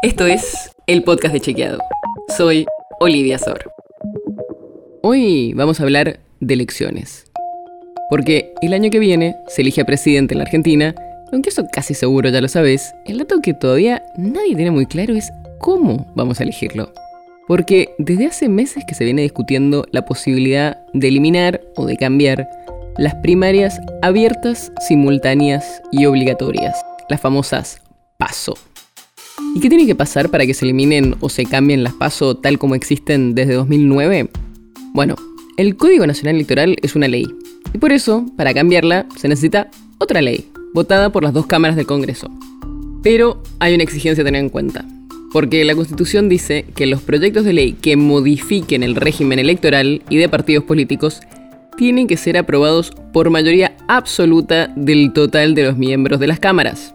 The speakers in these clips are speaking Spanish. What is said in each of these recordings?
Esto es el podcast de Chequeado. Soy Olivia Sor. Hoy vamos a hablar de elecciones. Porque el año que viene se elige a presidente en la Argentina, aunque eso casi seguro ya lo sabes, el dato que todavía nadie tiene muy claro es cómo vamos a elegirlo. Porque desde hace meses que se viene discutiendo la posibilidad de eliminar o de cambiar las primarias abiertas, simultáneas y obligatorias, las famosas PASO. ¿Y qué tiene que pasar para que se eliminen o se cambien las PASO tal como existen desde 2009? Bueno, el Código Nacional Electoral es una ley, y por eso, para cambiarla, se necesita otra ley, votada por las dos cámaras del Congreso. Pero hay una exigencia a tener en cuenta, porque la Constitución dice que los proyectos de ley que modifiquen el régimen electoral y de partidos políticos tienen que ser aprobados por mayoría absoluta del total de los miembros de las cámaras.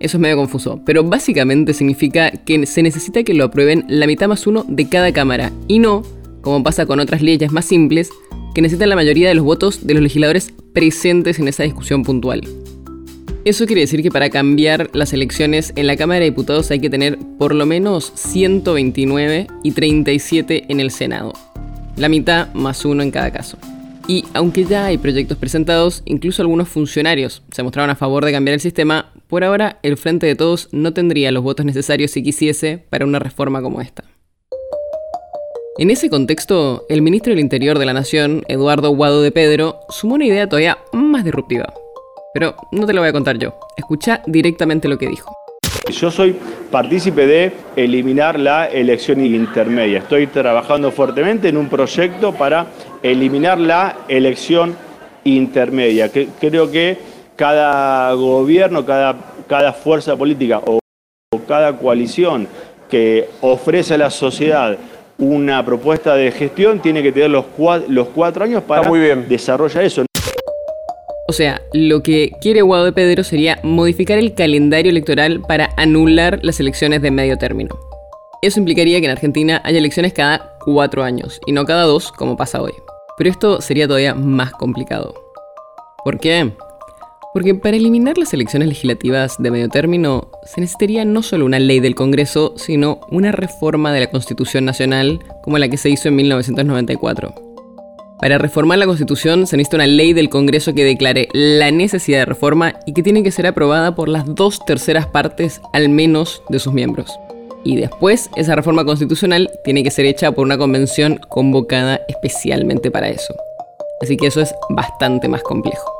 Eso es medio confuso, pero básicamente significa que se necesita que lo aprueben la mitad más uno de cada cámara, y no, como pasa con otras leyes más simples, que necesitan la mayoría de los votos de los legisladores presentes en esa discusión puntual. Eso quiere decir que para cambiar las elecciones en la Cámara de Diputados hay que tener por lo menos 129 y 37 en el Senado. La mitad más uno en cada caso. Y aunque ya hay proyectos presentados, incluso algunos funcionarios se mostraron a favor de cambiar el sistema, por ahora el Frente de Todos no tendría los votos necesarios si quisiese para una reforma como esta. En ese contexto, el ministro del Interior de la Nación, Eduardo Guado de Pedro, sumó una idea todavía más disruptiva. Pero no te lo voy a contar yo, escucha directamente lo que dijo. Yo soy partícipe de eliminar la elección intermedia. Estoy trabajando fuertemente en un proyecto para eliminar la elección intermedia. Creo que cada gobierno, cada, cada fuerza política o, cada coalición que ofrece a la sociedad una propuesta de gestión tiene que tener los cuatro, los cuatro años para desarrollar eso. O sea, lo que quiere Guado de Pedro sería modificar el calendario electoral para anular las elecciones de medio término. Eso implicaría que en Argentina haya elecciones cada cuatro años y no cada dos como pasa hoy. Pero esto sería todavía más complicado. ¿Por qué? Porque para eliminar las elecciones legislativas de medio término se necesitaría no solo una ley del Congreso, sino una reforma de la Constitución Nacional como la que se hizo en 1994. Para reformar la Constitución se necesita una ley del Congreso que declare la necesidad de reforma y que tiene que ser aprobada por las dos terceras partes al menos de sus miembros. Y después esa reforma constitucional tiene que ser hecha por una convención convocada especialmente para eso. Así que eso es bastante más complejo.